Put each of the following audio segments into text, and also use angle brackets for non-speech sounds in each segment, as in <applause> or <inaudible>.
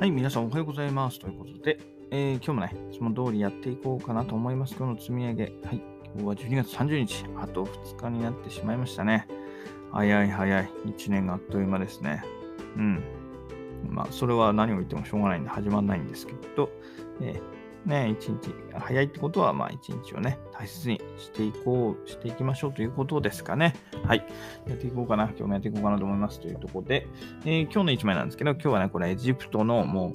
はい、皆さんおはようございます。ということで、えー今日もね、いつも通りやっていこうかなと思います。今日の積み上げ。はい、今日は12月30日、あと2日になってしまいましたね。早い早い、1年があっという間ですね。うん。まあ、それは何を言ってもしょうがないんで始まんないんですけど、えーね、一日、早いってことは、まあ、一日をね、大切にしていこう、していきましょうということですかね。はい。やっていこうかな。今日もやっていこうかなと思いますというところで、えー今日の一枚なんですけど、今日はね、これエジプトのもう、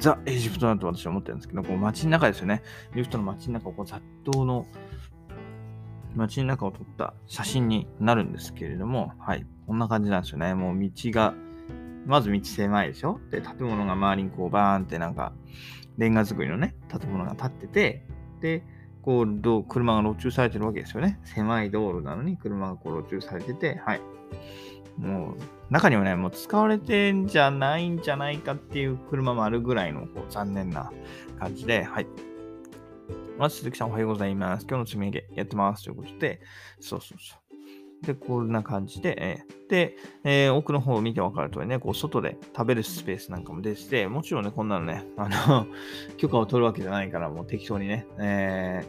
ザ・エジプトだと私は思ってるんですけど、こう街の中ですよね。エジプトの街の中をこう雑踏の街の中を撮った写真になるんですけれども、はい。こんな感じなんですよね。もう道が、まず道狭いでしょで、建物が周りにこうバーンってなんか、レンガ作りのね、建物が建ってて、で、こう、どう車が路駐されてるわけですよね。狭い道路なのに車がこう路駐されてて、はい。もう、中にはね、もう使われてんじゃないんじゃないかっていう車もあるぐらいの、こう、残念な感じで、はい。まず、鈴木さんおはようございます。今日の積み上げやってます。ということで、そうそうそう。で、こんな感じで、えで、えー奥の方を見て分かるとおりね、こう、外で食べるスペースなんかも出てて、もちろんね、こんなのね、あの、<laughs> 許可を取るわけじゃないから、もう適当にね、え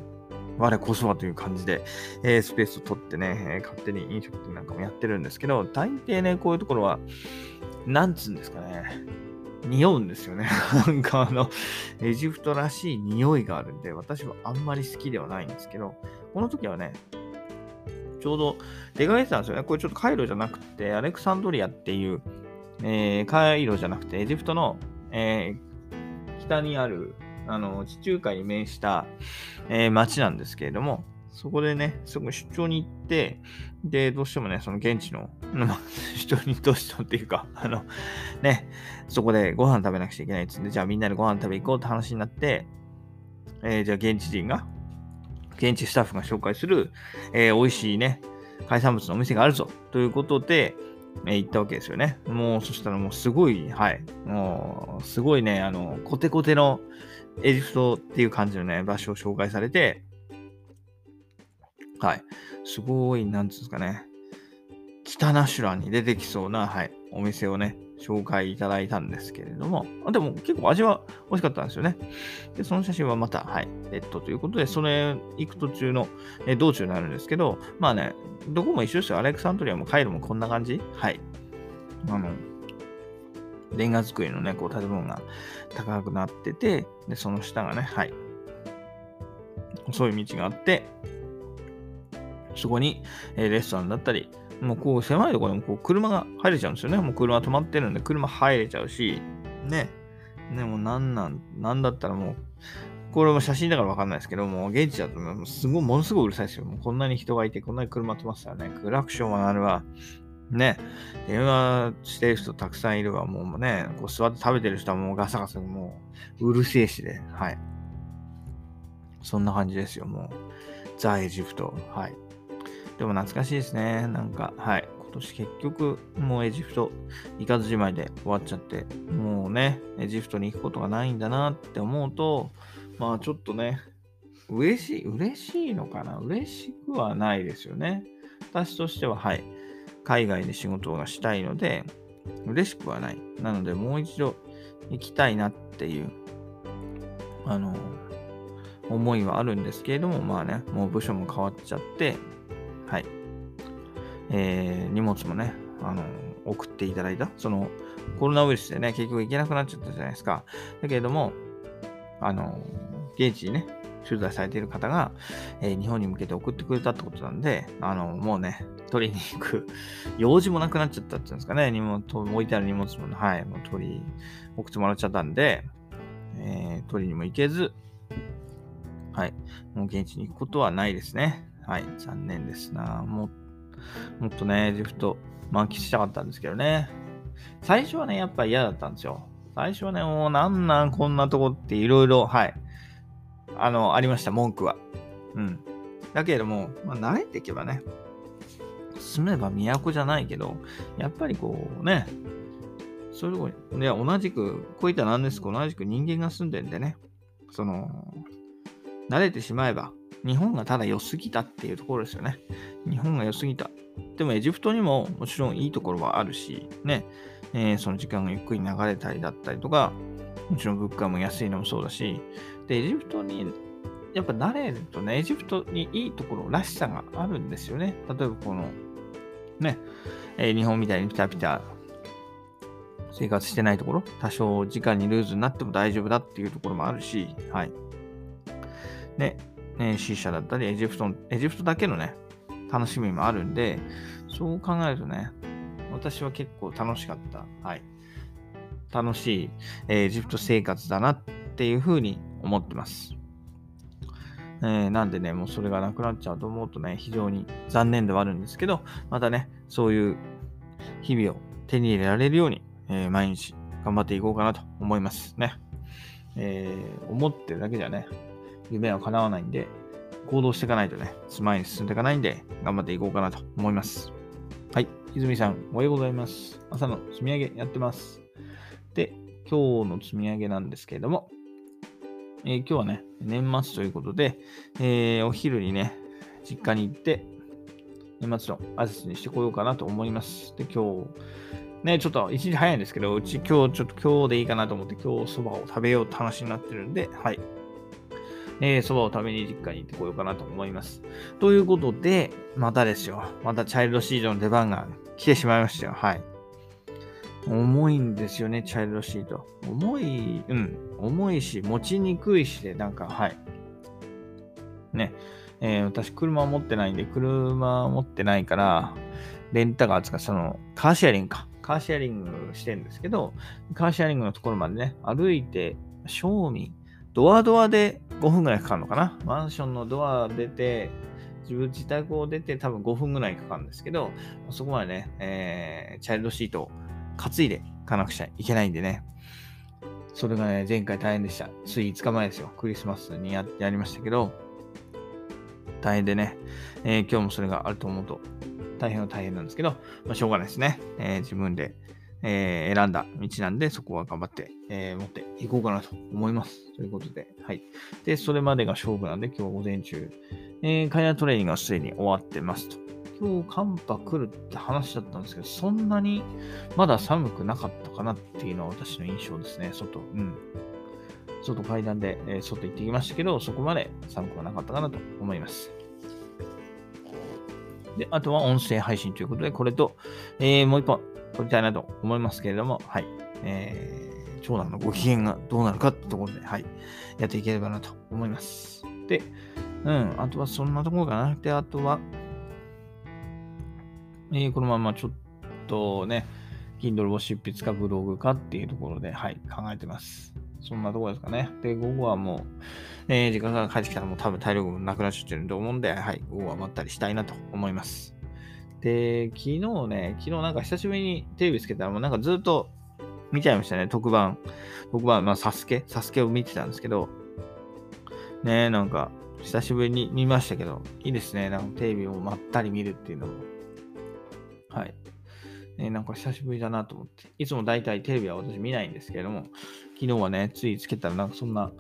ー、我こそはという感じで、えースペースを取ってね、えー勝手に飲食店なんかもやってるんですけど、大抵ね、こういうところは、なんつうんですかね、匂うんですよね。<laughs> なんかあの、エジプトらしい匂いがあるんで、私はあんまり好きではないんですけど、この時はね、ちょうど出かけてたんですよね。これちょっとカイロじゃなくて、アレクサンドリアっていう、えーカイロじゃなくて、エジプトの、えー北にある、あの、地中海に面した、えー町なんですけれども、そこでね、そこ出張に行って、で、どうしてもね、その現地の、まあ出張にどうしてもっていうか、あの、ね、そこでご飯食べなくちゃいけないっつって、じゃあみんなでご飯食べ行こうって話になって、えーじゃあ現地人が、現地スタッフが紹介する、えー美味しいね、海産物のお店があるぞということで、えー行ったわけですよね。もう、そしたらもうすごい、はい、もう、すごいね、あの、コテコテのエジプトっていう感じのね、場所を紹介されて、はい、すごい、なんつうんですかね、北ナシュラに出てきそうな、はい、お店をね、紹介いただいたんですけれども、あでも結構味は美味しかったんですよね。で、その写真はまた、はい、えっと、ということで、それ行く途中の、え道中になるんですけど、まあね、どこも一緒ですよ。アレクサンドリアもカイロもこんな感じ？はい。あの、レンガ作りのね、こう建物が高くなってて、で、その下がね、はい。細い道があって、そこに、えレストランだったり、もうこう狭いところにもこう車が入れちゃうんですよね。もう車止まってるんで車入れちゃうし、ね。ね、もうなんなん、なんだったらもう、これも写真だからわかんないですけど、もう現地だともうすごい、ものすごいうるさいですよ。もうこんなに人がいて、こんなに車止まってたらね、クラクションは鳴るわ。ね、電話してる人たくさんいるわ。もうね、こう座って食べてる人はもうガサガサ、もううるせえしで、はい。そんな感じですよ、もう。ザ・エジプト。はい。でも懐かしいですね。なんか、はい。今年結局、もうエジプト行かずじまいで終わっちゃって、もうね、エジプトに行くことがないんだなって思うと、まあちょっとね、嬉しい、嬉しいのかな？嬉しくはないですよね。私としては、はい。海外で仕事がしたいので、嬉しくはない。なので、もう一度行きたいなっていう、あの、思いはあるんですけれども、まあね、もう部署も変わっちゃって、はい。えー荷物もね、あの、送っていただいた。その、コロナウイルスでね、結局行けなくなっちゃったじゃないですか。だけれども、あの、現地にね、取材されている方が、えー日本に向けて送ってくれたってことなんで、あの、もうね、取りに行く <laughs> 用事もなくなっちゃったっていうんですかね、荷物、置いてある荷物も、はい、もう取り、送ってもらっちゃったんで、えー取りにも行けず、はい、もう現地に行くことはないですね。はい、残念ですな。ももっとね、エジプト満喫したかったんですけどね。最初はね、やっぱ嫌だったんですよ。最初はね、もうなんなんこんなとこっていろいろ、はい、あの、ありました、文句は。うん。だけれども、まあ、慣れていけばね、住めば都じゃないけど、やっぱりこうね、そういうとこに、いや、同じく、こういったなんですか、同じく人間が住んでんでね、その、慣れてしまえば、日本がただ良すぎたっていうところですよね。日本が良すぎた。でもエジプトにももちろんいいところはあるし、ね、えー、その時間がゆっくり流れたりだったりとか、もちろん物価も安いのもそうだし、で、エジプトにやっぱ慣れるとね、エジプトにいいところらしさがあるんですよね。例えばこの、ね、えー、日本みたいにピタピタ生活してないところ、多少時間にルーズになっても大丈夫だっていうところもあるし、はい。ね、ね C 社だったり、エジプト、エジプトだけのね、楽しみもあるんで、そう考えるとね、私は結構楽しかった。はい。楽しい、エジプト生活だなっていうふうに思ってます。えー、なんでね、もうそれがなくなっちゃうと思うとね、非常に残念ではあるんですけど、またね、そういう日々を手に入れられるように、えー、毎日頑張っていこうかなと思いますね。えー、思ってるだけじゃね、夢は叶わないんで、行動していかないとね、前に進んでいかないんで、頑張っていこうかなと思います。はい。泉さん、おはようございます。朝の積み上げやってます。で、今日の積み上げなんですけれども、えー、今日はね、年末ということで、えー、お昼にね、実家に行って、年末の挨拶にしてこようかなと思います。で、今日、ね、ちょっと一日早いんですけど、うち今日ちょっと今日でいいかなと思って今日そばを食べようって話になってるんで、はい。えー、蕎麦を食べに実家に行ってこようかなと思います。ということで、またですよ。またチャイルドシートの出番が来てしまいましたよ。はい。重いんですよね、チャイルドシート。重い、うん、重いし、持ちにくいしで、なんか、はい。ね、えー、私、車持ってないんで、車持ってないから、レンタカーつか、その、カーシェアリングか。カーシェアリングしてんですけど、カーシェアリングのところまでね、歩いて、正味、ドアドアで5分ぐらいかかるのかな？マンションのドア出て、自分自宅を出て多分5分ぐらいかかるんですけど、そこまでね、えー、チャイルドシートを担いでいかなくちゃいけないんでね。それがね、前回大変でした。つい5日前ですよ。クリスマスにややりましたけど、大変でね、えー、今日もそれがあると思うと、大変は大変なんですけど、まあ、しょうがないですね。えー、自分で、えー、選んだ道なんで、そこは頑張って、え持っていこうかなと思います。ということで、はい。で、それまでが勝負なんで、今日午前中、えー、カイナトレーニングがすでに終わってますと。今日寒波来るって話だったんですけど、そんなにまだ寒くなかったかなっていうのは私の印象ですね、外。うん。外階段で、えー、外行ってきましたけど、そこまで寒くはなかったかなと思います。で、あとは音声配信ということで、これと、えー、もう一本撮りたいなと思いますけれども、はい。えー、長男のご機嫌がどうなるかってところで、はい。やっていければなと思います。で、うん、あとはそんなところかな。で、あとは、えー、このままちょっとね、Kindle を執筆かブログかっていうところで、はい、考えてます。そんなところですかね。で、午後はもう、えー、時間が帰ってきたらもう多分体力もなくなっちゃってると思うんで、はい、午後はまったりしたいなと思います。で、昨日ね、昨日なんか久しぶりにテレビつけたらもうなんかずっと見ちゃいましたね、特番。特番、まあ、サスケ、サスケを見てたんですけど、ねなんか、久しぶりに見ましたけど、いいですね。なんかテレビをまったり見るっていうのも。はい。ね、なんか久しぶりだなと思って。いつも大体テレビは私見ないんですけれども、昨日はね、ついつけたらなんかそんな、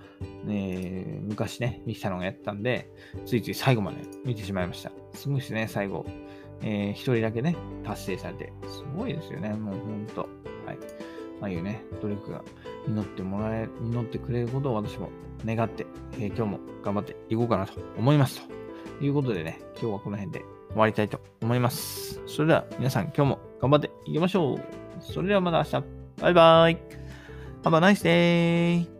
ね、昔ね、見てたのがやったんで、ついつい最後まで見てしまいました。すごいですね、最後。えー、一人だけね、達成されて。すごいですよね、もうほんと。はい。ああいうね、努力が祈ってもらえ、祈ってくれることを私も願って、えー、今日も頑張っていこうかなと思います。ということでね、今日はこの辺で終わりたいと思います。それでは皆さん今日も頑張っていきましょう。それではまた明日。バイバイ。Have a nice day.